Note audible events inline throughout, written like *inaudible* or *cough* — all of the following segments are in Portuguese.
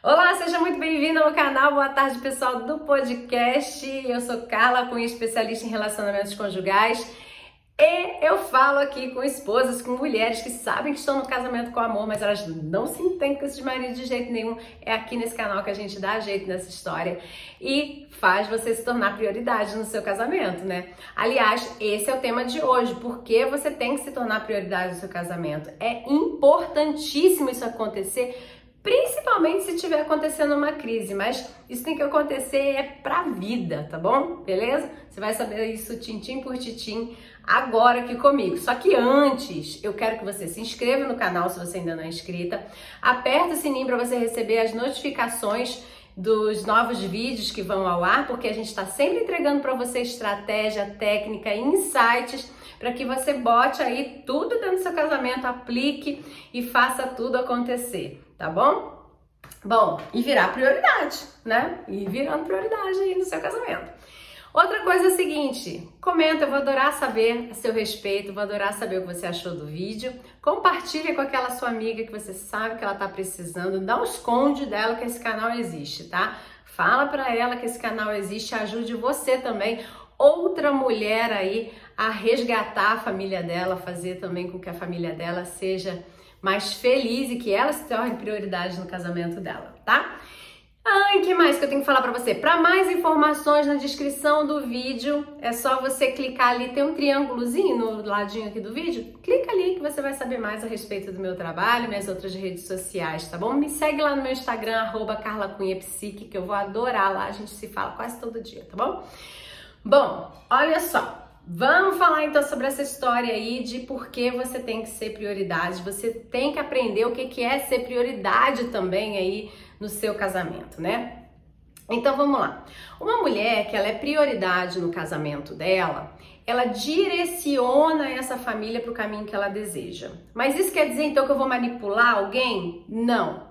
Olá, seja muito bem-vindo ao canal. Boa tarde, pessoal do podcast. Eu sou Carla Cunha, especialista em relacionamentos conjugais. E eu falo aqui com esposas, com mulheres que sabem que estão no casamento com amor, mas elas não se entendem com esses maridos de jeito nenhum. É aqui nesse canal que a gente dá jeito nessa história e faz você se tornar prioridade no seu casamento, né? Aliás, esse é o tema de hoje. Por que você tem que se tornar prioridade no seu casamento? É importantíssimo isso acontecer principalmente se estiver acontecendo uma crise, mas isso tem que acontecer é pra vida, tá bom? Beleza? Você vai saber isso tintim por tintim agora aqui comigo. Só que antes, eu quero que você se inscreva no canal se você ainda não é inscrita, aperta o sininho para você receber as notificações dos novos vídeos que vão ao ar, porque a gente está sempre entregando para você estratégia, técnica, insights para que você bote aí tudo dentro do seu casamento, aplique e faça tudo acontecer tá bom? Bom, e virar prioridade, né? E virando prioridade aí no seu casamento. Outra coisa é a seguinte, comenta, eu vou adorar saber a seu respeito, vou adorar saber o que você achou do vídeo. Compartilha com aquela sua amiga que você sabe que ela tá precisando, não esconde dela que esse canal existe, tá? Fala para ela que esse canal existe, ajude você também, outra mulher aí a resgatar a família dela, fazer também com que a família dela seja mais feliz e que ela se torne prioridade no casamento dela, tá? Ai, que mais que eu tenho que falar para você? Para mais informações na descrição do vídeo, é só você clicar ali, tem um triângulozinho no ladinho aqui do vídeo. Clica ali que você vai saber mais a respeito do meu trabalho, minhas outras redes sociais, tá bom? Me segue lá no meu Instagram @carlacunhapsique, que eu vou adorar lá, a gente se fala quase todo dia, tá bom? Bom, olha só. Vamos falar então sobre essa história aí de por que você tem que ser prioridade. Você tem que aprender o que é ser prioridade também aí no seu casamento, né? Então vamos lá. Uma mulher que ela é prioridade no casamento dela, ela direciona essa família para o caminho que ela deseja. Mas isso quer dizer então que eu vou manipular alguém? Não.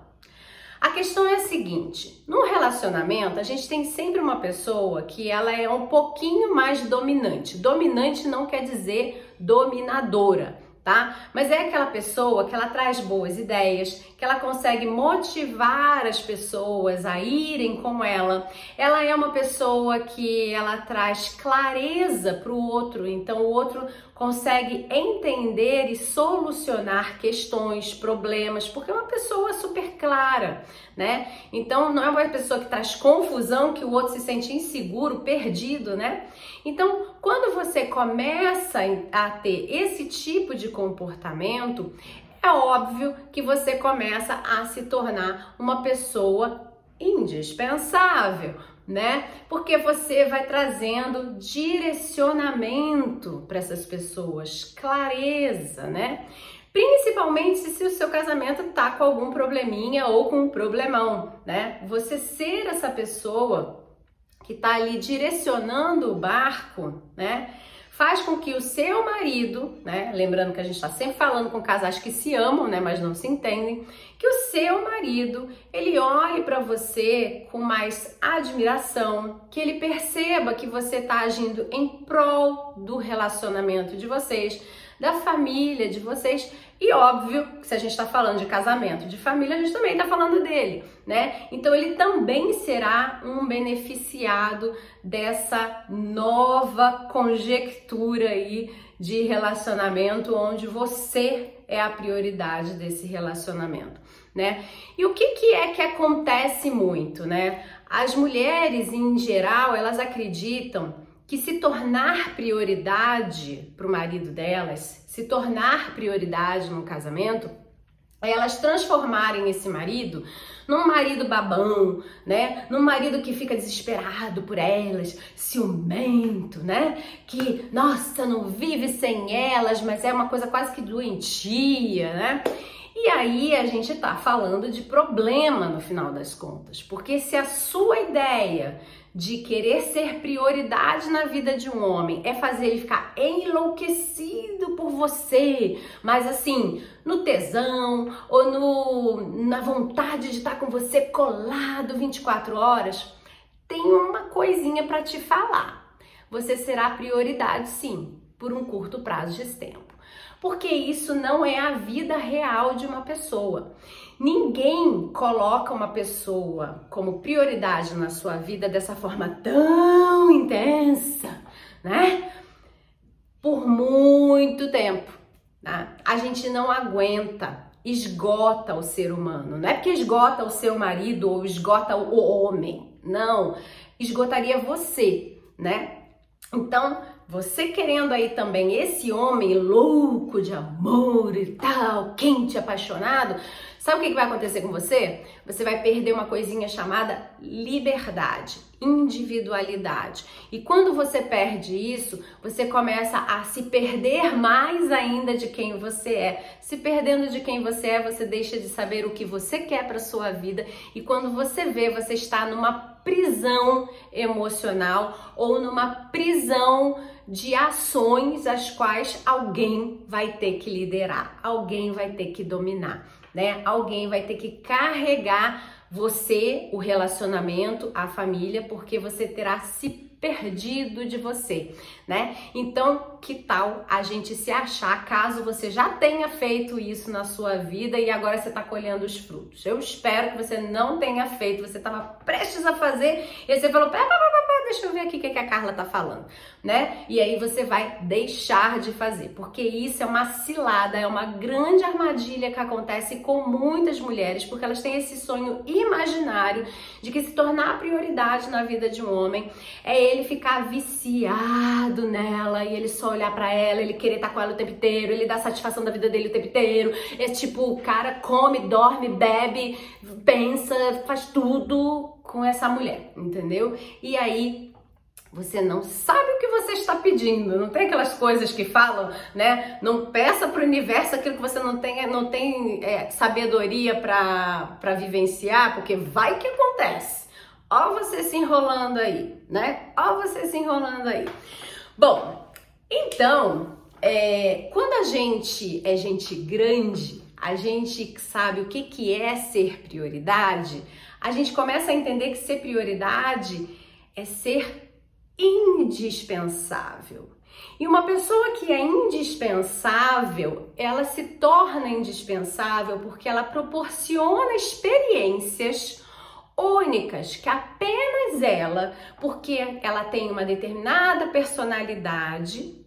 A questão é a seguinte: no relacionamento, a gente tem sempre uma pessoa que ela é um pouquinho mais dominante. Dominante não quer dizer dominadora tá? Mas é aquela pessoa que ela traz boas ideias, que ela consegue motivar as pessoas a irem com ela. Ela é uma pessoa que ela traz clareza para o outro, então o outro consegue entender e solucionar questões, problemas, porque é uma pessoa super clara, né? Então não é uma pessoa que traz confusão, que o outro se sente inseguro, perdido, né? Então, quando você começa a ter esse tipo de comportamento, é óbvio que você começa a se tornar uma pessoa indispensável, né? Porque você vai trazendo direcionamento para essas pessoas, clareza, né? Principalmente se o seu casamento tá com algum probleminha ou com um problemão, né? Você ser essa pessoa que tá ali direcionando o barco, né? faz com que o seu marido, né, lembrando que a gente está sempre falando com casais que se amam, né, mas não se entendem, que o seu marido ele olhe para você com mais admiração, que ele perceba que você está agindo em prol do relacionamento de vocês, da família de vocês e óbvio que se a gente está falando de casamento, de família, a gente também está falando dele, né? Então ele também será um beneficiado dessa nova conjectura aí de relacionamento onde você é a prioridade desse relacionamento, né? E o que, que é que acontece muito, né? As mulheres em geral, elas acreditam que se tornar prioridade para o marido delas, se tornar prioridade no casamento, é elas transformarem esse marido num marido babão, né? Num marido que fica desesperado por elas, ciumento, né? Que, nossa, não vive sem elas, mas é uma coisa quase que doentia, né? E aí a gente tá falando de problema no final das contas, porque se a sua ideia de querer ser prioridade na vida de um homem é fazer ele ficar enlouquecido por você, mas assim, no tesão ou no, na vontade de estar com você colado 24 horas, tem uma coisinha para te falar. Você será prioridade sim, por um curto prazo de tempo. porque isso não é a vida real de uma pessoa. Ninguém coloca uma pessoa como prioridade na sua vida dessa forma tão intensa, né? Por muito tempo. Né? A gente não aguenta, esgota o ser humano. Não é porque esgota o seu marido ou esgota o homem. Não, esgotaria você, né? Então, você querendo aí também esse homem louco de amor e tal, quente, apaixonado, sabe o que vai acontecer com você? Você vai perder uma coisinha chamada liberdade, individualidade. E quando você perde isso, você começa a se perder mais ainda de quem você é. Se perdendo de quem você é, você deixa de saber o que você quer para sua vida e quando você vê, você está numa prisão emocional ou numa prisão de ações as quais alguém vai ter que liderar, alguém vai ter que dominar, né? Alguém vai ter que carregar você, o relacionamento, a família, porque você terá se perdido de você, né? Então, que tal a gente se achar caso você já tenha feito isso na sua vida e agora você está colhendo os frutos? Eu espero que você não tenha feito, você estava prestes a fazer e você falou, pera, pera, pera, deixa eu ver aqui o que, que a Carla tá falando, né? E aí você vai deixar de fazer, porque isso é uma cilada, é uma grande armadilha que acontece com muitas mulheres, porque elas têm esse sonho imaginário de que se tornar prioridade na vida de um homem é ele ficar viciado nela e ele só olhar para ela, ele querer estar com ela o tempo inteiro, ele dar satisfação da vida dele o tempo inteiro. É tipo, o cara come, dorme, bebe, pensa, faz tudo com essa mulher, entendeu? E aí você não sabe o que você está pedindo. Não tem aquelas coisas que falam, né? Não peça para o universo aquilo que você não tem, não tem é, sabedoria para vivenciar, porque vai que acontece. Ó você se enrolando aí, né? Ó você se enrolando aí. Bom, então, é, quando a gente é gente grande, a gente sabe o que, que é ser prioridade, a gente começa a entender que ser prioridade é ser indispensável. E uma pessoa que é indispensável, ela se torna indispensável porque ela proporciona experiências únicas que apenas ela, porque ela tem uma determinada personalidade,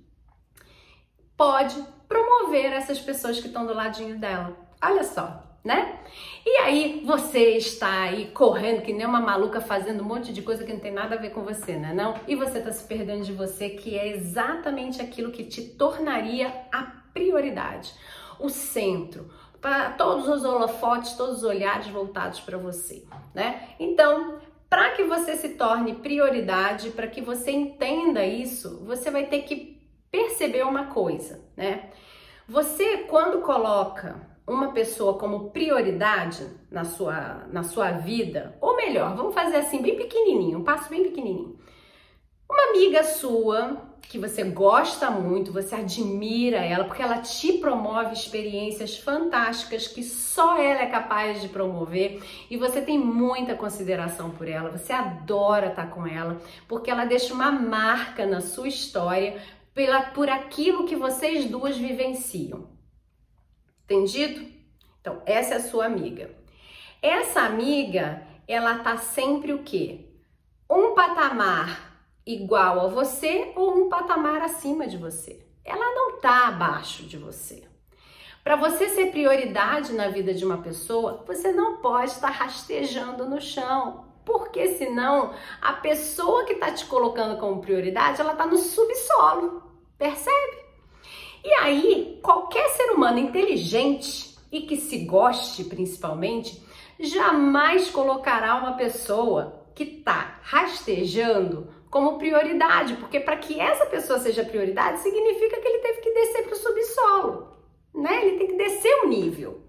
pode promover essas pessoas que estão do ladinho dela. Olha só, né? E aí você está aí correndo que nem uma maluca fazendo um monte de coisa que não tem nada a ver com você, né? Não? E você está se perdendo de você, que é exatamente aquilo que te tornaria a prioridade, o centro, para todos os holofotes, todos os olhares voltados para você, né? Então, para que você se torne prioridade, para que você entenda isso, você vai ter que perceber uma coisa, né? Você quando coloca uma pessoa como prioridade na sua, na sua vida, ou melhor, vamos fazer assim, bem pequenininho, um passo bem pequenininho. Uma amiga sua que você gosta muito, você admira ela, porque ela te promove experiências fantásticas que só ela é capaz de promover e você tem muita consideração por ela, você adora estar com ela, porque ela deixa uma marca na sua história pela, por aquilo que vocês duas vivenciam. Entendido? Então, essa é a sua amiga. Essa amiga, ela tá sempre o quê? Um patamar igual a você ou um patamar acima de você. Ela não tá abaixo de você. Para você ser prioridade na vida de uma pessoa, você não pode estar rastejando no chão, porque senão a pessoa que está te colocando como prioridade, ela está no subsolo, percebe? E aí, qualquer ser humano inteligente e que se goste principalmente, jamais colocará uma pessoa que está rastejando como prioridade, porque para que essa pessoa seja prioridade significa que ele teve que descer para o subsolo, né? Ele tem que descer o nível.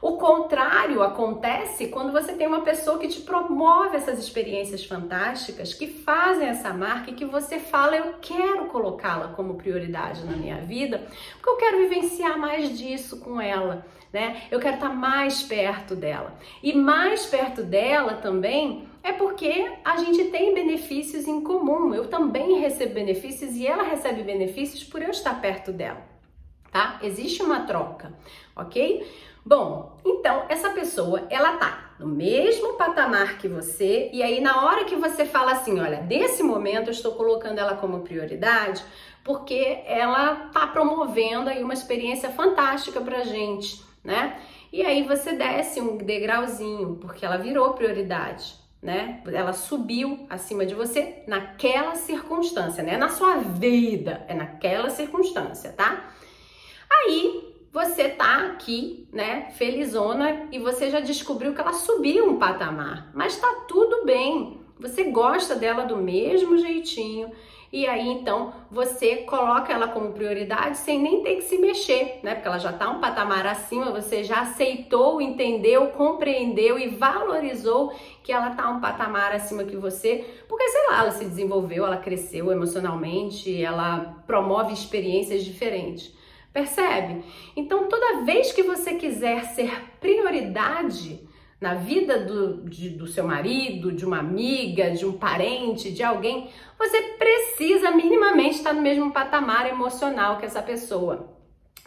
O contrário acontece quando você tem uma pessoa que te promove essas experiências fantásticas, que fazem essa marca e que você fala, eu quero colocá-la como prioridade na minha vida, porque eu quero vivenciar mais disso com ela, né? Eu quero estar mais perto dela. E mais perto dela também é porque a gente tem benefícios em comum. Eu também recebo benefícios e ela recebe benefícios por eu estar perto dela. tá? Existe uma troca, ok? Bom, então essa pessoa, ela tá no mesmo patamar que você, e aí na hora que você fala assim, olha, desse momento eu estou colocando ela como prioridade, porque ela tá promovendo aí uma experiência fantástica pra gente, né? E aí você desce um degrauzinho, porque ela virou prioridade, né? Ela subiu acima de você naquela circunstância, né? Na sua vida, é naquela circunstância, tá? Aí você tá aqui, né, felizona e você já descobriu que ela subiu um patamar, mas tá tudo bem. Você gosta dela do mesmo jeitinho e aí então você coloca ela como prioridade sem nem ter que se mexer, né? Porque ela já tá um patamar acima, você já aceitou, entendeu, compreendeu e valorizou que ela tá um patamar acima que você, porque sei lá, ela se desenvolveu, ela cresceu emocionalmente, ela promove experiências diferentes. Percebe? Então, toda vez que você quiser ser prioridade na vida do, de, do seu marido, de uma amiga, de um parente, de alguém, você precisa minimamente estar no mesmo patamar emocional que essa pessoa.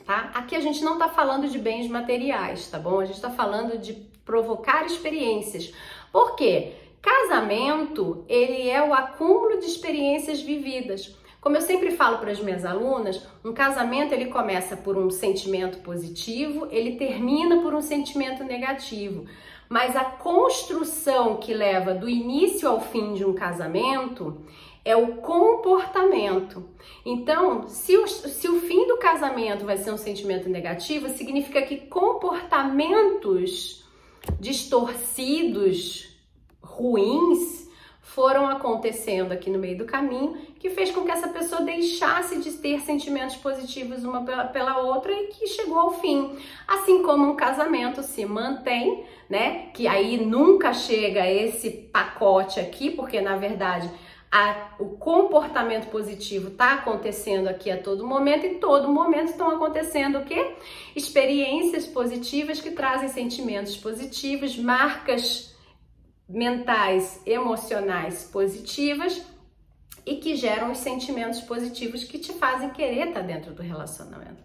Tá? Aqui a gente não está falando de bens materiais, tá bom? A gente está falando de provocar experiências. Por quê? Casamento, ele é o acúmulo de experiências vividas. Como eu sempre falo para as minhas alunas, um casamento ele começa por um sentimento positivo, ele termina por um sentimento negativo. Mas a construção que leva do início ao fim de um casamento é o comportamento. Então, se o, se o fim do casamento vai ser um sentimento negativo, significa que comportamentos distorcidos, ruins, foram acontecendo aqui no meio do caminho, que fez com que essa pessoa deixasse de ter sentimentos positivos uma pela, outra e que chegou ao fim. Assim como um casamento se mantém, né? Que aí nunca chega esse pacote aqui, porque na verdade a, o comportamento positivo está acontecendo aqui a todo momento e todo momento estão acontecendo o quê? Experiências positivas que trazem sentimentos positivos, marcas mentais, emocionais positivas e que geram os sentimentos positivos que te fazem querer estar dentro do relacionamento.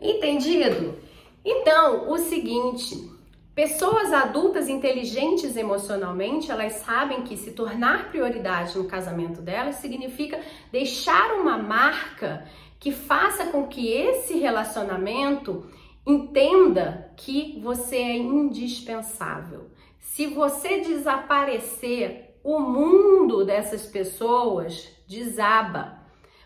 Entendido? Então, o seguinte, pessoas adultas inteligentes emocionalmente, elas sabem que se tornar prioridade no casamento delas significa deixar uma marca que faça com que esse relacionamento entenda que você é indispensável. Se você desaparecer, o mundo dessas pessoas desaba,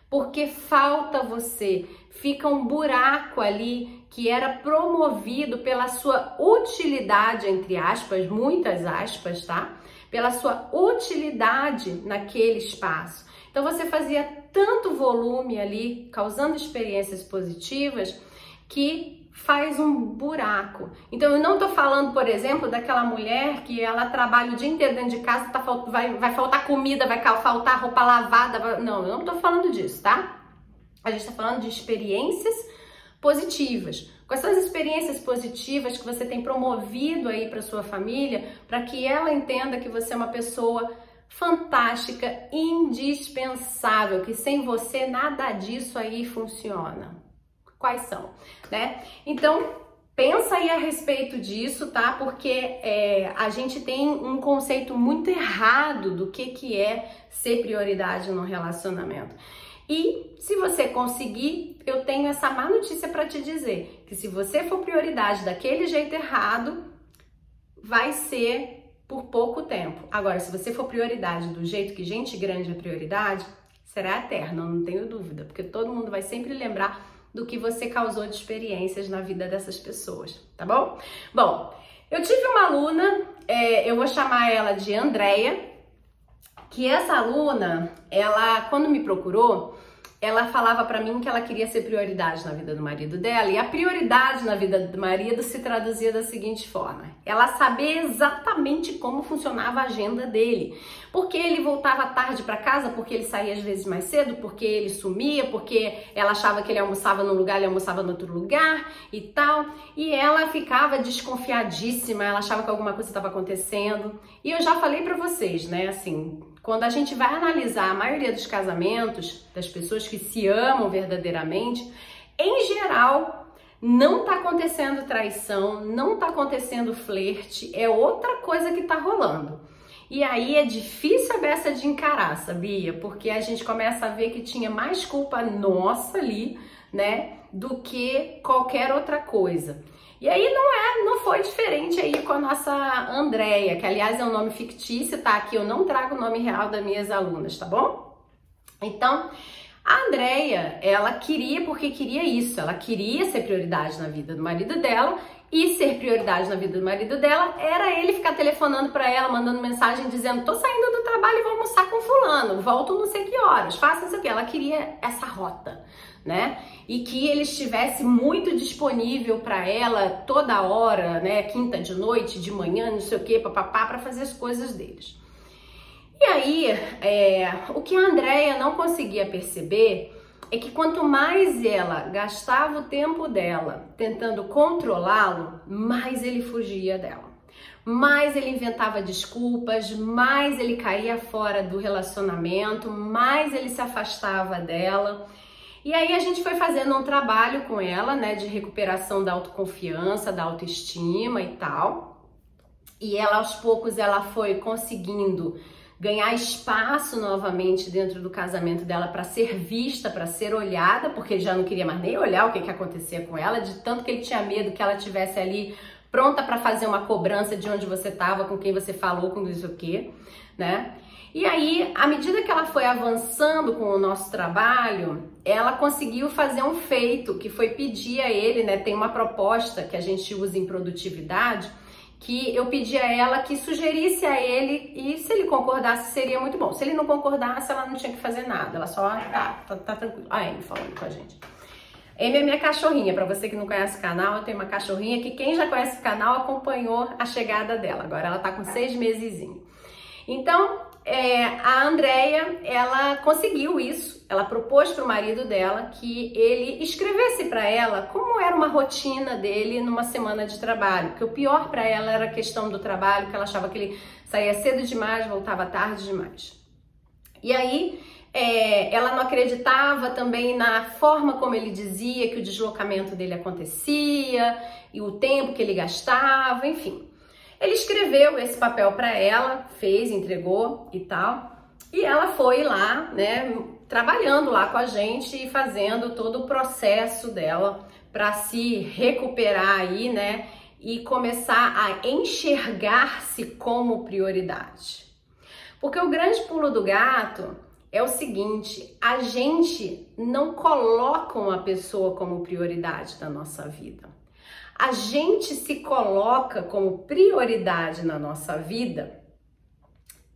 porque falta você, fica um buraco ali que era promovido pela sua utilidade, entre aspas, muitas aspas, tá? Pela sua utilidade naquele espaço. Então você fazia tanto volume ali, causando experiências positivas, que faz um buraco. Então eu não tô falando, por exemplo, daquela mulher que ela trabalha o dia inteiro dentro de casa, tá, vai, vai faltar comida, vai faltar roupa lavada. Vai... Não, eu não tô falando disso, tá? A gente tá falando de experiências positivas. Quais são as experiências positivas que você tem promovido aí para sua família, para que ela entenda que você é uma pessoa fantástica, indispensável, que sem você nada disso aí funciona quais são, né? Então, pensa aí a respeito disso, tá? Porque é, a gente tem um conceito muito errado do que, que é ser prioridade no relacionamento. E se você conseguir, eu tenho essa má notícia para te dizer, que se você for prioridade daquele jeito errado, vai ser por pouco tempo. Agora, se você for prioridade do jeito que gente grande é prioridade, será eterno, não tenho dúvida, porque todo mundo vai sempre lembrar do que você causou de experiências na vida dessas pessoas, tá bom? Bom, eu tive uma aluna, é, eu vou chamar ela de Andréia, que essa aluna, ela, quando me procurou, ela falava para mim que ela queria ser prioridade na vida do marido dela, e a prioridade na vida do marido se traduzia da seguinte forma: ela saber exatamente como funcionava a agenda dele. Porque ele voltava tarde para casa, porque ele saía às vezes mais cedo, porque ele sumia, porque ela achava que ele almoçava num lugar, ele almoçava no outro lugar e tal. E ela ficava desconfiadíssima, ela achava que alguma coisa estava acontecendo. E eu já falei para vocês, né, assim, quando a gente vai analisar a maioria dos casamentos das pessoas que se amam verdadeiramente, Em geral, não tá acontecendo traição, não tá acontecendo flerte, é outra coisa que tá rolando. E aí é difícil a beça de encarar, sabia? Porque a gente começa a ver que tinha mais culpa nossa ali, né, do que qualquer outra coisa. E aí não é, não foi diferente aí com a nossa Andréia, que aliás é um nome fictício, tá? Aqui eu não trago o nome real das minhas alunas, tá bom? Então, a Andrea, ela queria porque queria isso, ela queria ser prioridade na vida do marido dela e ser prioridade na vida do marido dela era ele ficar telefonando para ela, mandando mensagem dizendo: "Tô saindo do trabalho e vou almoçar com fulano, volto não sei que horas, faça isso aqui". Ela queria essa rota, né? E que ele estivesse muito disponível para ela toda hora, né? Quinta de noite, de manhã, não sei o que, papapá, para fazer as coisas deles. E aí, é, o que a Andrea não conseguia perceber é que quanto mais ela gastava o tempo dela tentando controlá-lo, mais ele fugia dela. Mais ele inventava desculpas, mais ele caía fora do relacionamento, mais ele se afastava dela. E aí a gente foi fazendo um trabalho com ela, né, de recuperação da autoconfiança, da autoestima e tal. E ela aos poucos ela foi conseguindo ganhar espaço novamente dentro do casamento dela para ser vista, para ser olhada, porque ele já não queria mais nem olhar o que, que acontecia com ela, de tanto que ele tinha medo que ela tivesse ali pronta para fazer uma cobrança de onde você estava, com quem você falou, com isso o quê, né? E aí, à medida que ela foi avançando com o nosso trabalho, ela conseguiu fazer um feito que foi pedir a ele, né? Tem uma proposta que a gente usa em produtividade, que eu pedi a ela que sugerisse a ele e se ele concordasse seria muito bom. Se ele não concordasse, ela não tinha que fazer nada. Ela só, ah, tá, tá tranquilo. A Amy falando com a gente. Amy é minha cachorrinha. Para você que não conhece o canal, eu tenho uma cachorrinha que quem já conhece o canal acompanhou a chegada dela. Agora ela tá com seis meses. Então, é, a Andrea, ela conseguiu isso. Ela propôs para o marido dela que ele escrevesse para ela como era uma rotina dele numa semana de trabalho. Porque o pior para ela era a questão do trabalho, que ela achava que ele saía cedo demais, voltava tarde demais. E aí, é, ela não acreditava também na forma como ele dizia que o deslocamento dele acontecia e o tempo que ele gastava, enfim. Ele escreveu esse papel para ela, fez, entregou e tal. E ela foi lá, né, trabalhando lá com a gente e fazendo todo o processo dela para se recuperar aí, né, e começar a enxergar-se como prioridade. Porque o grande pulo do gato é o seguinte: a gente não coloca uma pessoa como prioridade da nossa vida a gente se coloca como prioridade na nossa vida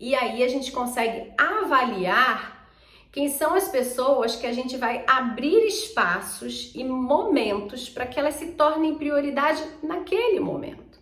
e aí a gente consegue avaliar quem são as pessoas que a gente vai abrir espaços e momentos para que elas se tornem prioridade naquele momento.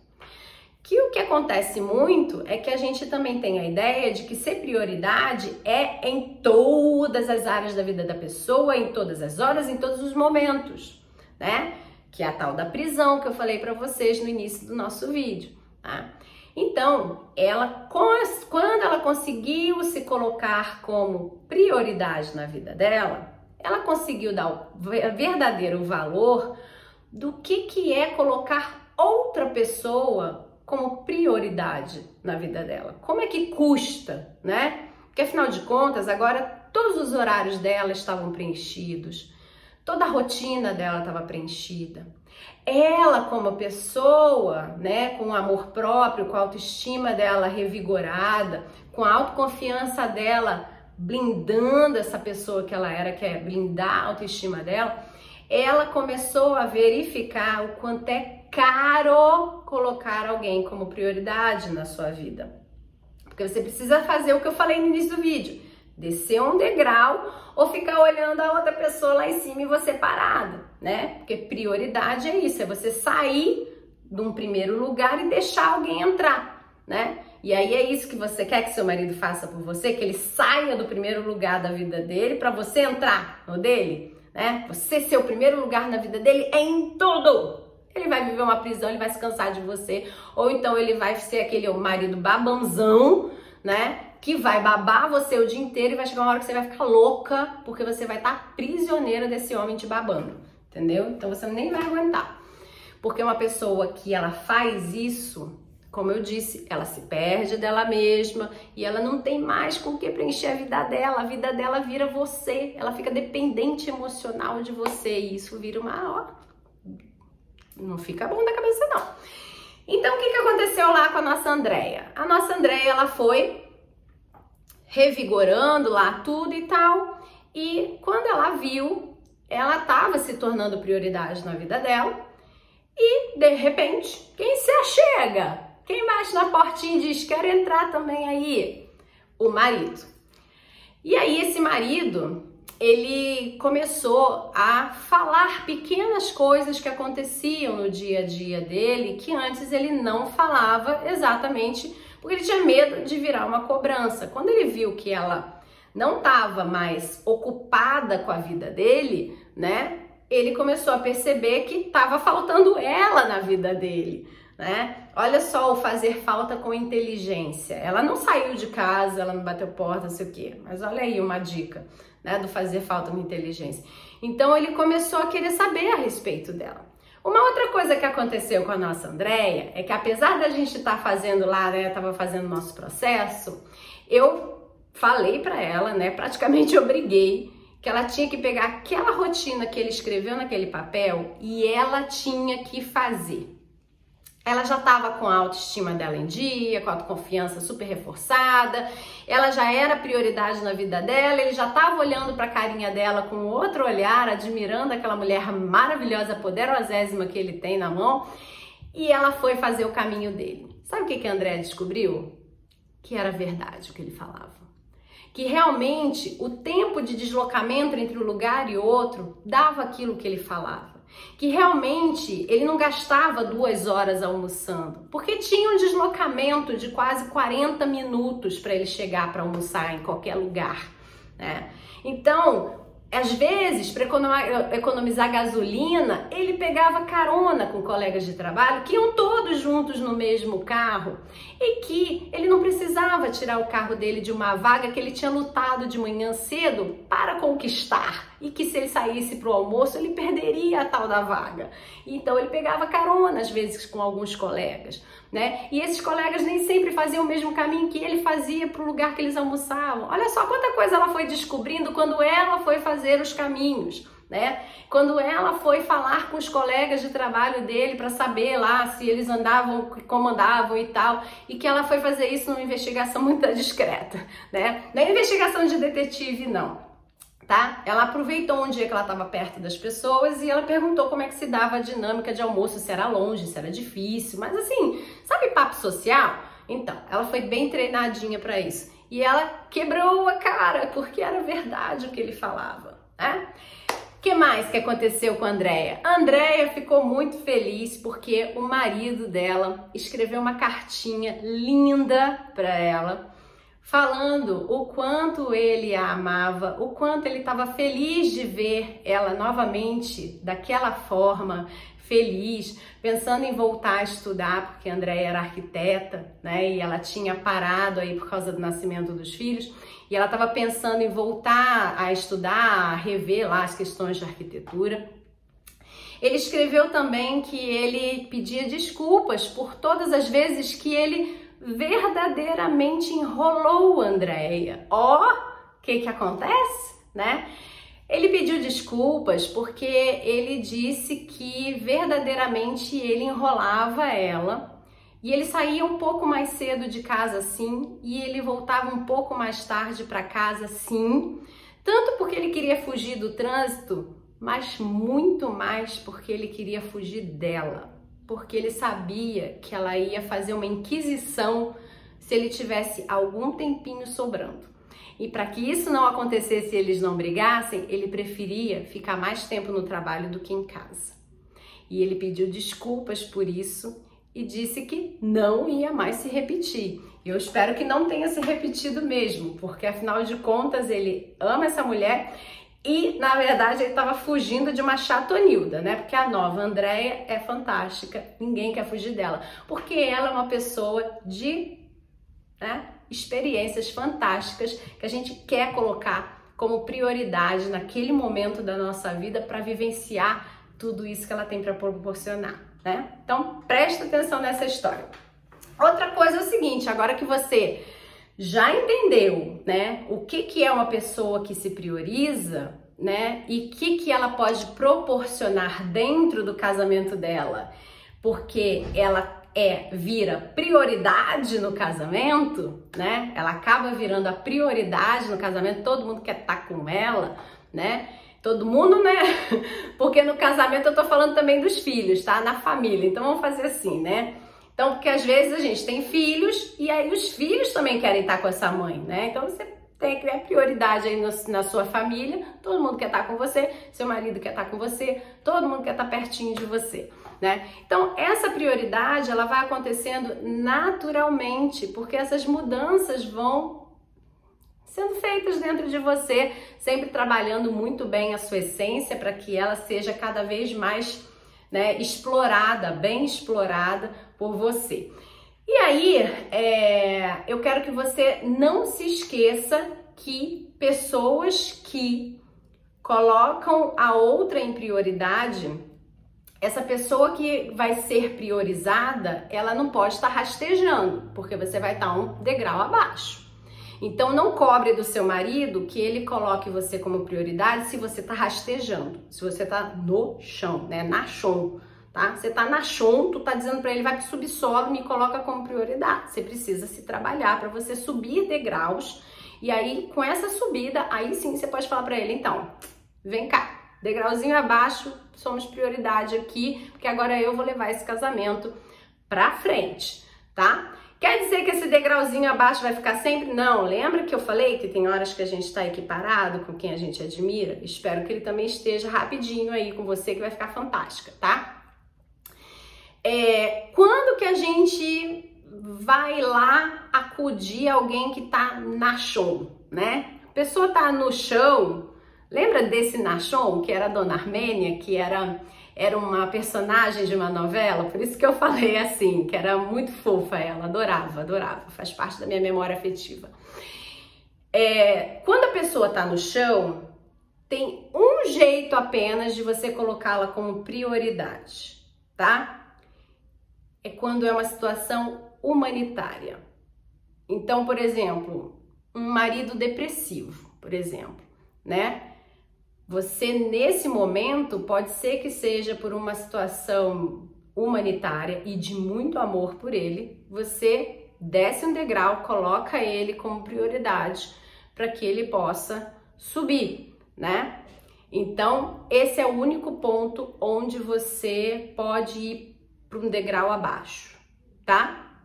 Que o que acontece muito é que a gente também tem a ideia de que ser prioridade é em todas as áreas da vida da pessoa, em todas as horas, em todos os momentos, né? Que é a tal da prisão que eu falei para vocês no início do nosso vídeo, tá? Então, ela quando ela conseguiu se colocar como prioridade na vida dela, ela conseguiu dar o verdadeiro valor do que que é colocar outra pessoa como prioridade na vida dela. Como é que custa, né? Porque afinal de contas, agora todos os horários dela estavam preenchidos toda a rotina dela estava preenchida. Ela, como pessoa, né, com amor próprio, com a autoestima dela revigorada, com a autoconfiança dela blindando essa pessoa que ela era, que é blindar a autoestima dela, ela começou a verificar o quanto é caro colocar alguém como prioridade na sua vida. Porque você precisa fazer o que eu falei no início do vídeo descer um degrau ou ficar olhando a outra pessoa lá em cima e você parado, né? Porque prioridade é isso, é você sair de um primeiro lugar e deixar alguém entrar, né? E aí é isso que você quer que seu marido faça por você, que ele saia do primeiro lugar da vida dele para você entrar no dele, né? Você ser o primeiro lugar na vida dele é em tudo. Ele vai viver uma prisão, ele vai se cansar de você, ou então ele vai ser aquele marido babãozão, né? Que vai babar você o dia inteiro e vai chegar uma hora que você vai ficar louca porque você vai estar tá prisioneira desse homem te babando, entendeu? Então você nem vai aguentar. Porque uma pessoa que ela faz isso, como eu disse, ela se perde dela mesma e ela não tem mais com o que preencher a vida dela. A vida dela vira você, ela fica dependente emocional de você e isso vira uma, ó, não fica bom da cabeça não. Então, o que, que aconteceu lá com a nossa Andréia? A nossa Andréia, ela foi revigorando lá tudo e tal, e quando ela viu, ela estava se tornando prioridade na vida dela, e de repente, quem se achega? Quem bate na portinha e diz: Quero entrar também aí? O marido. E aí, esse marido, ele começou a falar pequenas coisas que aconteciam no dia a dia dele que antes ele não falava exatamente porque ele tinha medo de virar uma cobrança. Quando ele viu que ela não estava mais ocupada com a vida dele, né? Ele começou a perceber que estava faltando ela na vida dele, né? Olha só o fazer falta com inteligência. Ela não saiu de casa, ela não bateu porta, não sei o quê. Mas olha aí uma dica né, do fazer falta uma inteligência. Então ele começou a querer saber a respeito dela. Uma outra coisa que aconteceu com a nossa Andréia é que apesar da gente estar tá fazendo lá, né, tava fazendo nosso processo, eu falei para ela, né, praticamente obriguei que ela tinha que pegar aquela rotina que ele escreveu naquele papel e ela tinha que fazer ela já estava com a autoestima dela em dia, com a autoconfiança super reforçada, ela já era prioridade na vida dela, ele já estava olhando para a carinha dela com outro olhar, admirando aquela mulher maravilhosa, poderosésima que ele tem na mão, e ela foi fazer o caminho dele. Sabe o que, que André descobriu? Que era verdade o que ele falava. Que realmente o tempo de deslocamento entre um lugar e outro dava aquilo que ele falava que realmente ele não gastava duas horas almoçando, porque tinha um deslocamento de quase 40 minutos para ele chegar para almoçar em qualquer lugar. Né? Então, às vezes, para economizar gasolina, ele pegava carona com colegas de trabalho que iam todos juntos no mesmo carro e que ele não precisava tirar o carro dele de uma vaga que ele tinha lutado de manhã cedo para conquistar e que se ele saísse para o almoço ele perderia a tal da vaga. Então ele pegava carona às vezes com alguns colegas né? E esses colegas nem sempre faziam o mesmo caminho que ele fazia para o lugar que eles almoçavam. Olha só quanta coisa ela foi descobrindo quando ela foi fazer os caminhos. Né? Quando ela foi falar com os colegas de trabalho dele para saber lá se eles andavam, como andavam e tal, e que ela foi fazer isso numa investigação muito *laughs* discreta, né? Não é investigação de detetive, não tá? Ela aproveitou um dia que ela estava perto das pessoas e ela perguntou como é que se dava a dinâmica de almoço, se era longe, se era difícil, mas assim, sabe papo social? Então, ela foi bem treinadinha para isso. E ela quebrou a cara, porque era verdade o que ele falava, né? que mais que aconteceu com a Andrea? A Andrea ficou muito feliz porque o marido dela escreveu uma cartinha linda para ela falando o quanto ele a amava, o quanto ele estava feliz de ver ela novamente daquela forma, feliz, pensando em voltar a estudar, porque Andréia era arquiteta, né? E ela tinha parado aí por causa do nascimento dos filhos, e ela estava pensando em voltar a estudar, a rever lá as questões de arquitetura. Ele escreveu também que ele pedia desculpas por todas as vezes que ele verdadeiramente enrolou Andréia. Ó, o que que acontece, né? Ele pediu desculpas porque ele disse que verdadeiramente ele enrolava ela e ele saía um pouco mais cedo de casa sim e ele voltava um pouco mais tarde para casa sim, tanto porque ele queria fugir do trânsito, mas muito mais porque ele queria fugir dela porque ele sabia que ela ia fazer uma inquisição se ele tivesse algum tempinho sobrando. E para que isso não acontecesse e eles não brigassem, ele preferia ficar mais tempo no trabalho do que em casa. E ele pediu desculpas por isso e disse que não ia mais se repetir. Eu espero que não tenha se repetido mesmo, porque afinal de contas ele ama essa mulher e, na verdade, ele estava fugindo de uma chatonilda, né? Porque a nova Andréia é fantástica, ninguém quer fugir dela. Porque ela é uma pessoa de né, experiências fantásticas que a gente quer colocar como prioridade naquele momento da nossa vida para vivenciar tudo isso que ela tem para proporcionar, né? Então, presta atenção nessa história. Outra coisa é o seguinte, agora que você já entendeu, né, o que que é uma pessoa que se prioriza, né? E o que que ela pode proporcionar dentro do casamento dela? Porque ela é vira prioridade no casamento, né? Ela acaba virando a prioridade no casamento, todo mundo quer estar tá com ela, né? Todo mundo, né? *laughs* Porque no casamento eu tô falando também dos filhos, tá? Na família. Então vamos fazer assim, né? Então, porque às vezes a gente tem filhos e aí os filhos também querem estar com essa mãe, né? Então você tem que ter prioridade aí no, na sua família, todo mundo quer estar com você, seu marido quer estar com você, todo mundo quer estar pertinho de você né? Então, essa prioridade, ela vai acontecendo naturalmente, porque essas mudanças vão sendo feitas dentro de você, sempre trabalhando muito bem a sua essência para que ela seja cada vez mais né, explorada, bem explorada por você. E aí, é, eu quero que você não se esqueça que pessoas que colocam a outra em prioridade essa pessoa que vai ser priorizada, ela não pode estar rastejando, porque você vai estar um degrau abaixo. Então não cobre do seu marido que ele coloque você como prioridade se você está rastejando, se você está no chão, né, na chão, tá? Você está na chão, tu tá dizendo para ele vai pro subsolo, me coloca como prioridade. Você precisa se trabalhar para você subir degraus. E aí com essa subida, aí sim você pode falar para ele, então, vem cá, degrauzinho abaixo, somos prioridade aqui, porque agora eu vou levar esse casamento pra frente, tá? Quer dizer que esse degrauzinho abaixo vai ficar sempre? Não, lembra que eu falei que tem horas que a gente está equiparado com quem a gente admira? Espero que ele também esteja rapidinho aí com você, que vai ficar fantástica, tá? É, quando que a gente vai lá acudir alguém que tá na chão, né? A pessoa tá no chão, Lembra desse Nachon, que era a Dona Armênia, que era, era uma personagem de uma novela? Por isso que eu falei assim, que era muito fofa ela, adorava, adorava, faz parte da minha memória afetiva. É, quando a pessoa tá no chão, tem um jeito apenas de você colocá-la como prioridade, tá? É quando é uma situação humanitária. Então, por exemplo, um marido depressivo, por exemplo, né? Você, nesse momento, pode ser que seja por uma situação humanitária e de muito amor por ele, você desce um degrau, coloca ele como prioridade para que ele possa subir, né? Então, esse é o único ponto onde você pode ir para um degrau abaixo, tá?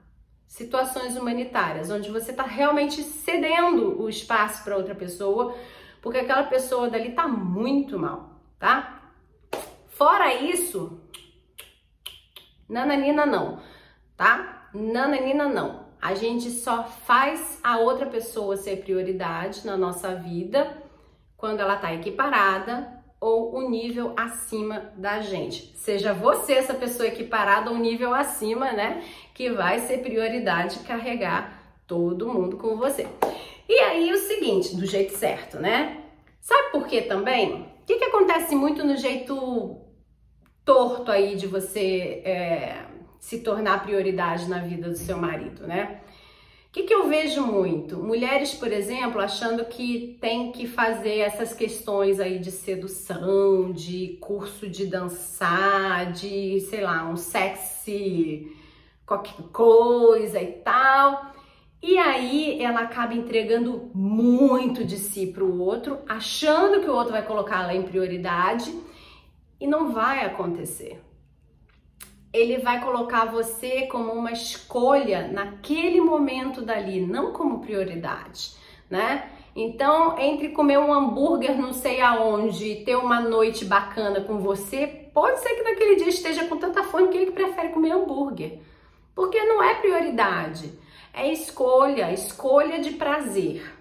Situações humanitárias, onde você está realmente cedendo o espaço para outra pessoa porque aquela pessoa dali tá muito mal, tá? Fora isso, nananina não, tá? Nananina não. A gente só faz a outra pessoa ser prioridade na nossa vida quando ela tá equiparada ou um nível acima da gente. Seja você essa pessoa equiparada ou um nível acima, né? Que vai ser prioridade carregar todo mundo com você. E aí o seguinte, do jeito certo, né? Sabe por quê também? O que, que acontece muito no jeito torto aí de você é, se tornar prioridade na vida do seu marido, né? O que, que eu vejo muito? Mulheres, por exemplo, achando que tem que fazer essas questões aí de sedução, de curso de dançar, de, sei lá, um sexy qualquer coisa e tal. E aí ela acaba entregando muito de si para o outro, achando que o outro vai colocá-la em prioridade e não vai acontecer. Ele vai colocar você como uma escolha naquele momento dali, não como prioridade, né? Então, entre comer um hambúrguer não sei aonde e ter uma noite bacana com você, pode ser que naquele dia esteja com tanta fome que ele prefere comer hambúrguer. Porque não é prioridade é escolha, escolha de prazer,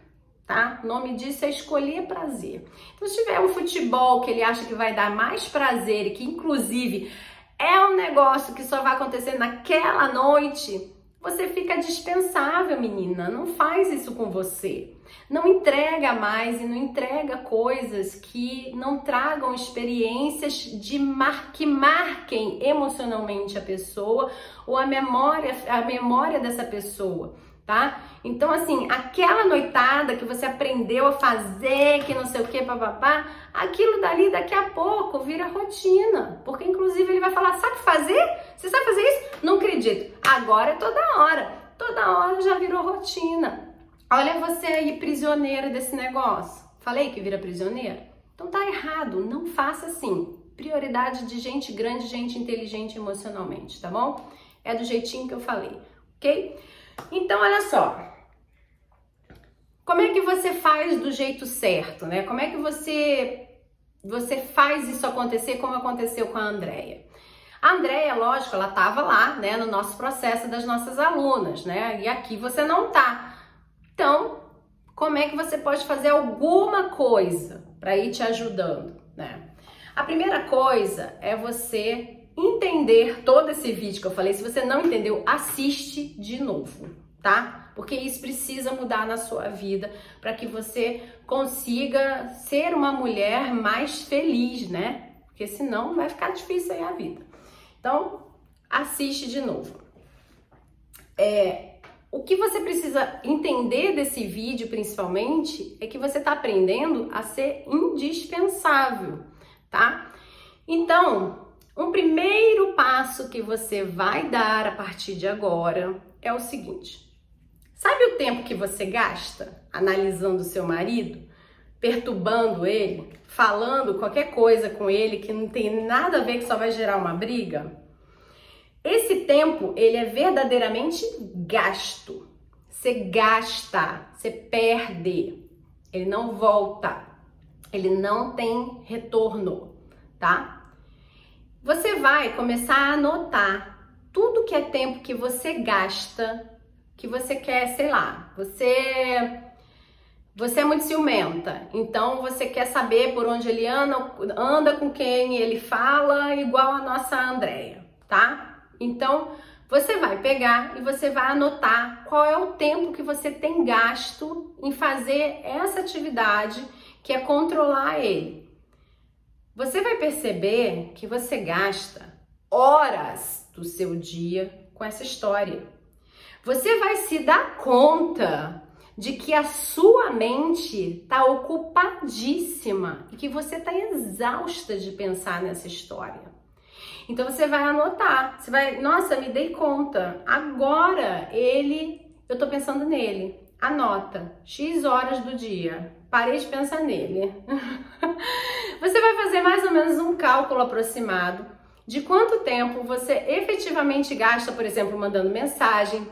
tá? O nome disso é escolher prazer. Então, se tiver um futebol que ele acha que vai dar mais prazer e que, inclusive, é um negócio que só vai acontecer naquela noite, você fica dispensável, menina. Não faz isso com você. Não entrega mais e não entrega coisas que não tragam experiências de mar que marquem emocionalmente a pessoa ou a memória, a memória dessa pessoa tá? Então, assim, aquela noitada que você aprendeu a fazer, que não sei o que, papapá, aquilo dali daqui a pouco vira rotina. Porque, inclusive, ele vai falar: sabe fazer? Você sabe fazer isso? Não acredito. Agora é toda hora. Toda hora já virou rotina. Olha você aí, prisioneiro desse negócio. Falei que vira prisioneiro? Então tá errado. Não faça assim. Prioridade de gente grande, gente inteligente emocionalmente, tá bom? É do jeitinho que eu falei, ok? Então, olha só. Como é que você faz do jeito certo, né? Como é que você você faz isso acontecer como aconteceu com a Andrea? A Andrea, lógico, ela estava lá, né, no nosso processo das nossas alunas, né? E aqui você não tá. Então, como é que você pode fazer alguma coisa para ir te ajudando, né? A primeira coisa é você entender todo esse vídeo que eu falei, se você não entendeu, assiste de novo, tá? Porque isso precisa mudar na sua vida para que você consiga ser uma mulher mais feliz, né? Porque senão vai ficar difícil aí a vida. Então, assiste de novo. É, o que você precisa entender desse vídeo, principalmente, é que você está aprendendo a ser indispensável, tá? Então, um primeiro passo que você vai dar a partir de agora é o seguinte: sabe o tempo que você gasta analisando o seu marido, perturbando ele, falando qualquer coisa com ele que não tem nada a ver que só vai gerar uma briga? Esse tempo, ele é verdadeiramente gasto. Você gasta, você perde. Ele não volta. Ele não tem retorno, tá? Você vai começar a anotar tudo que é tempo que você gasta, que você quer, sei lá, você você é muito ciumenta, então você quer saber por onde ele anda, anda com quem ele fala, igual a nossa Andréia, tá? Então você vai pegar e você vai anotar qual é o tempo que você tem gasto em fazer essa atividade que é controlar ele. Você vai perceber que você gasta horas do seu dia com essa história. Você vai se dar conta de que a sua mente está ocupadíssima e que você está exausta de pensar nessa história. Então você vai anotar, você vai, nossa, me dei conta, agora ele, eu tô pensando nele. Anota, X horas do dia, parei de pensar nele. *laughs* você vai fazer mais ou menos um cálculo aproximado de quanto tempo você efetivamente gasta, por exemplo, mandando mensagem.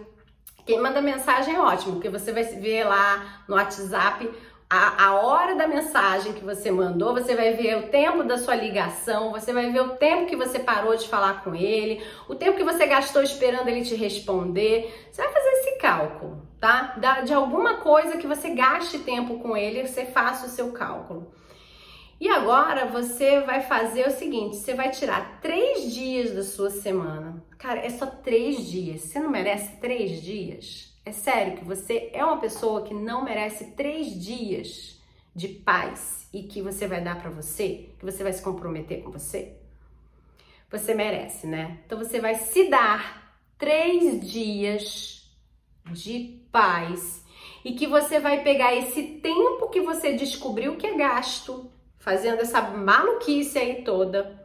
Quem manda mensagem é ótimo, porque você vai ver lá no WhatsApp a, a hora da mensagem que você mandou, você vai ver o tempo da sua ligação, você vai ver o tempo que você parou de falar com ele, o tempo que você gastou esperando ele te responder. Você vai fazer esse cálculo, tá? De alguma coisa que você gaste tempo com ele, você faça o seu cálculo. E agora você vai fazer o seguinte: você vai tirar três dias da sua semana. Cara, é só três dias. Você não merece três dias? É sério que você é uma pessoa que não merece três dias de paz e que você vai dar para você, que você vai se comprometer com você? Você merece, né? Então você vai se dar três dias de paz e que você vai pegar esse tempo que você descobriu que é gasto fazendo essa maluquice aí toda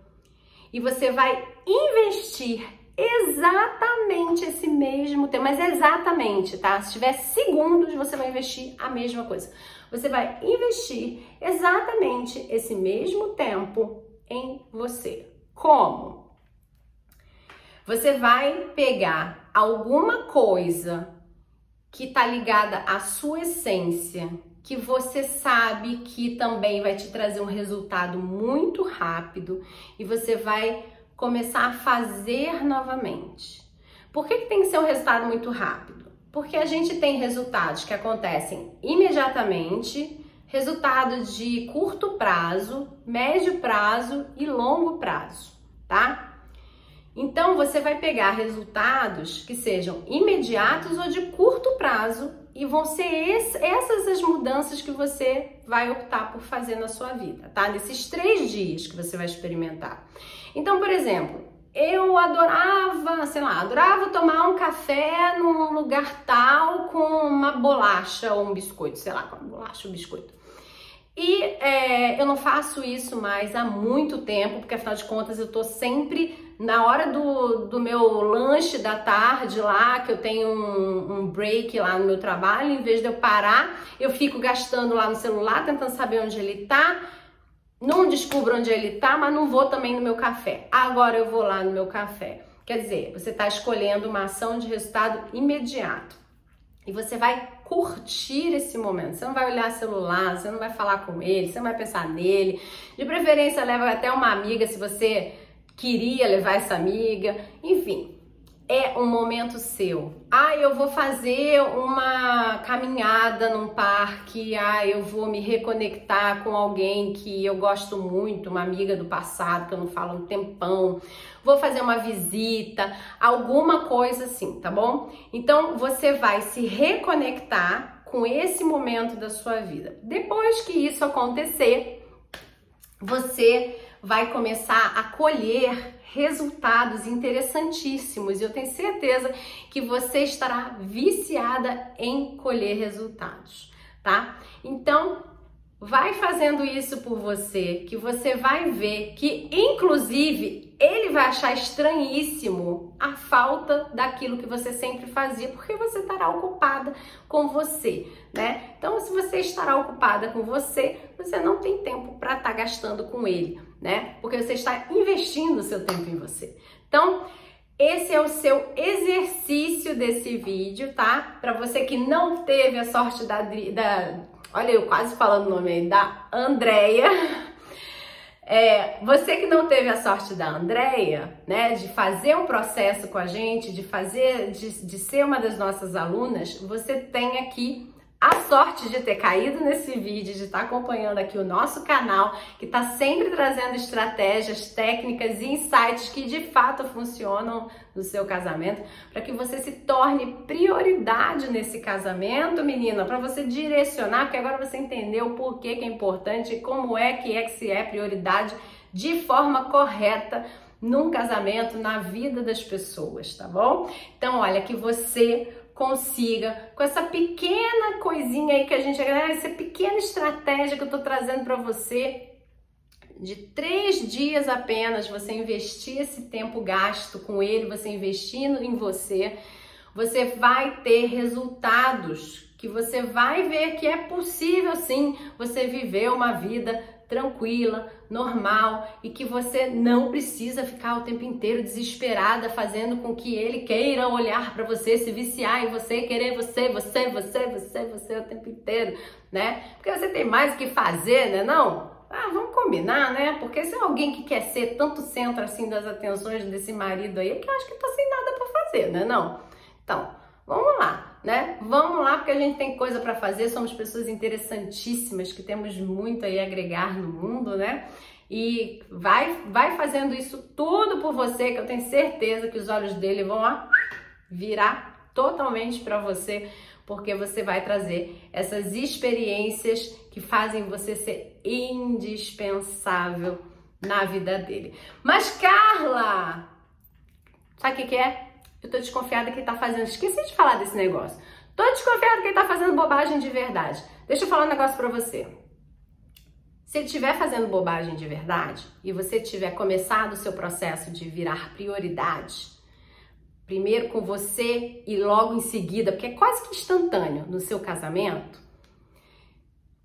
e você vai investir exatamente esse mesmo tempo, mas exatamente, tá? Se tiver segundos, você vai investir a mesma coisa. Você vai investir exatamente esse mesmo tempo em você. Como? Você vai pegar alguma coisa que tá ligada à sua essência, que você sabe que também vai te trazer um resultado muito rápido e você vai começar a fazer novamente. Por que, que tem que ser um resultado muito rápido? Porque a gente tem resultados que acontecem imediatamente, resultados de curto prazo, médio prazo e longo prazo, tá? Então você vai pegar resultados que sejam imediatos ou de curto prazo e vão ser esse, essas as mudanças que você vai optar por fazer na sua vida, tá? Nesses três dias que você vai experimentar. Então, por exemplo, eu adorava, sei lá, adorava tomar um café num lugar tal com uma bolacha ou um biscoito, sei lá, com uma bolacha ou um biscoito. E é, eu não faço isso mais há muito tempo, porque afinal de contas eu tô sempre na hora do, do meu lanche da tarde lá, que eu tenho um, um break lá no meu trabalho, em vez de eu parar, eu fico gastando lá no celular, tentando saber onde ele tá. Não descubro onde ele tá, mas não vou também no meu café. Agora eu vou lá no meu café. Quer dizer, você está escolhendo uma ação de resultado imediato. E você vai curtir esse momento. Você não vai olhar celular, você não vai falar com ele, você não vai pensar nele. De preferência, leva até uma amiga se você queria levar essa amiga. Enfim, é um momento seu. Ah, eu vou fazer uma caminhada num parque. Ah, eu vou me reconectar com alguém que eu gosto muito, uma amiga do passado que eu não falo um tempão. Vou fazer uma visita, alguma coisa assim, tá bom? Então você vai se reconectar com esse momento da sua vida. Depois que isso acontecer, você vai começar a colher resultados interessantíssimos e eu tenho certeza que você estará viciada em colher resultados, tá? Então, vai fazendo isso por você, que você vai ver que, inclusive, ele vai achar estranhíssimo a falta daquilo que você sempre fazia, porque você estará ocupada com você, né? Então, se você estará ocupada com você, você não tem tempo para estar tá gastando com ele, né? Porque você está investindo o seu tempo em você. Então, esse é o seu exercício desse vídeo, tá? Para você que não teve a sorte da, da olha eu quase falando o nome aí, da Andrea. *laughs* É, você que não teve a sorte da Andrea, né, de fazer um processo com a gente, de fazer, de, de ser uma das nossas alunas, você tem aqui a sorte de ter caído nesse vídeo, de estar acompanhando aqui o nosso canal, que está sempre trazendo estratégias, técnicas e insights que de fato funcionam no seu casamento, para que você se torne prioridade nesse casamento, menina, para você direcionar, porque agora você entendeu o porquê que é importante e como é que é que se é prioridade de forma correta num casamento, na vida das pessoas, tá bom? Então, olha, que você consiga, com essa pequena coisinha aí que a gente, essa pequena estratégia que eu tô trazendo para você, de três dias apenas, você investir esse tempo gasto com ele, você investindo em você, você vai ter resultados que você vai ver que é possível sim você viver uma vida tranquila, normal e que você não precisa ficar o tempo inteiro desesperada fazendo com que ele queira olhar para você, se viciar em você, querer você, você, você, você, você o tempo inteiro, né? Porque você tem mais o que fazer, né? Não? Ah, vamos combinar, né? Porque se é alguém que quer ser tanto centro assim das atenções desse marido aí, é que eu acho que tá sem nada para fazer, né? Não. Então, vamos lá né? Vamos lá porque a gente tem coisa para fazer, somos pessoas interessantíssimas que temos muito aí a agregar no mundo, né? E vai vai fazendo isso tudo por você, que eu tenho certeza que os olhos dele vão ó, virar totalmente para você, porque você vai trazer essas experiências que fazem você ser indispensável na vida dele. Mas Carla, sabe o que, que é? Eu tô desconfiada que ele tá fazendo. Esqueci de falar desse negócio. Tô desconfiada que ele tá fazendo bobagem de verdade. Deixa eu falar um negócio pra você. Se ele estiver fazendo bobagem de verdade e você tiver começado o seu processo de virar prioridade, primeiro com você e logo em seguida, porque é quase que instantâneo no seu casamento,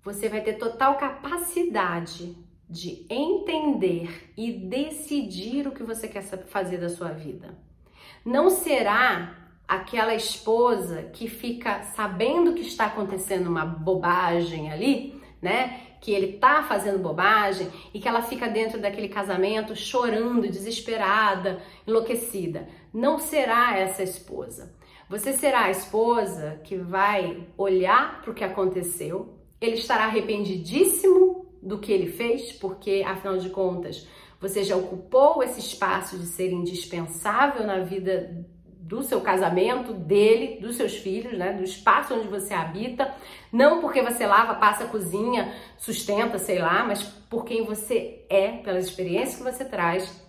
você vai ter total capacidade de entender e decidir o que você quer fazer da sua vida. Não será aquela esposa que fica sabendo que está acontecendo uma bobagem ali, né? Que ele tá fazendo bobagem e que ela fica dentro daquele casamento chorando, desesperada, enlouquecida. Não será essa esposa. Você será a esposa que vai olhar para o que aconteceu, ele estará arrependidíssimo do que ele fez, porque afinal de contas Você já ocupou esse espaço de ser indispensável na vida do seu casamento, dele, dos seus filhos, né? Do espaço onde você habita. Não porque você lava, passa, cozinha, sustenta, sei lá, mas por quem você é, pelas experiências que você traz.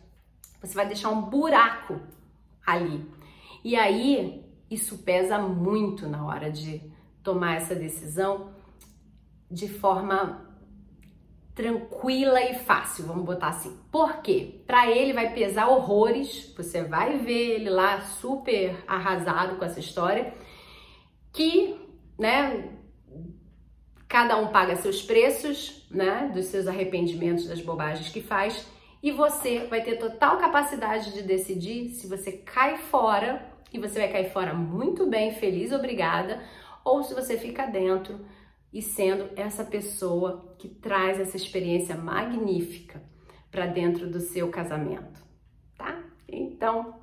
Você vai deixar um buraco ali. E aí, isso pesa muito na hora de tomar essa decisão de forma tranquila e fácil, vamos botar assim. Por quê? Para ele vai pesar horrores, você vai ver ele lá super arrasado com essa história, que, né, cada um paga seus preços, né, dos seus arrependimentos, das bobagens que faz, e você vai ter total capacidade de decidir se você cai fora, e você vai cair fora muito bem, feliz, obrigada, ou se você fica dentro e sendo essa pessoa que traz essa experiência magnífica para dentro do seu casamento, tá? Então,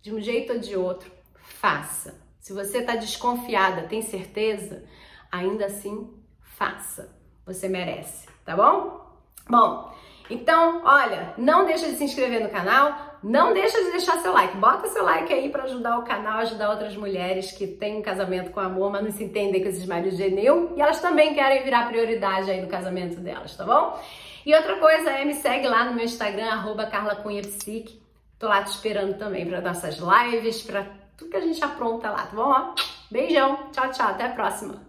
de um jeito ou de outro, faça. Se você está desconfiada, tem certeza, ainda assim, faça. Você merece, tá bom? Bom, então, olha, não deixa de se inscrever no canal, não deixa de deixar seu like. Bota seu like aí para ajudar o canal, ajudar outras mulheres que têm um casamento com amor, mas não se entendem com esses maridos genil e elas também querem virar prioridade aí no casamento delas, tá bom? E outra coisa é me segue lá no meu Instagram, arroba carlacunhapsique. Tô lá te esperando também para nossas lives, para tudo que a gente apronta lá, tá bom? Beijão, tchau, tchau, até a próxima.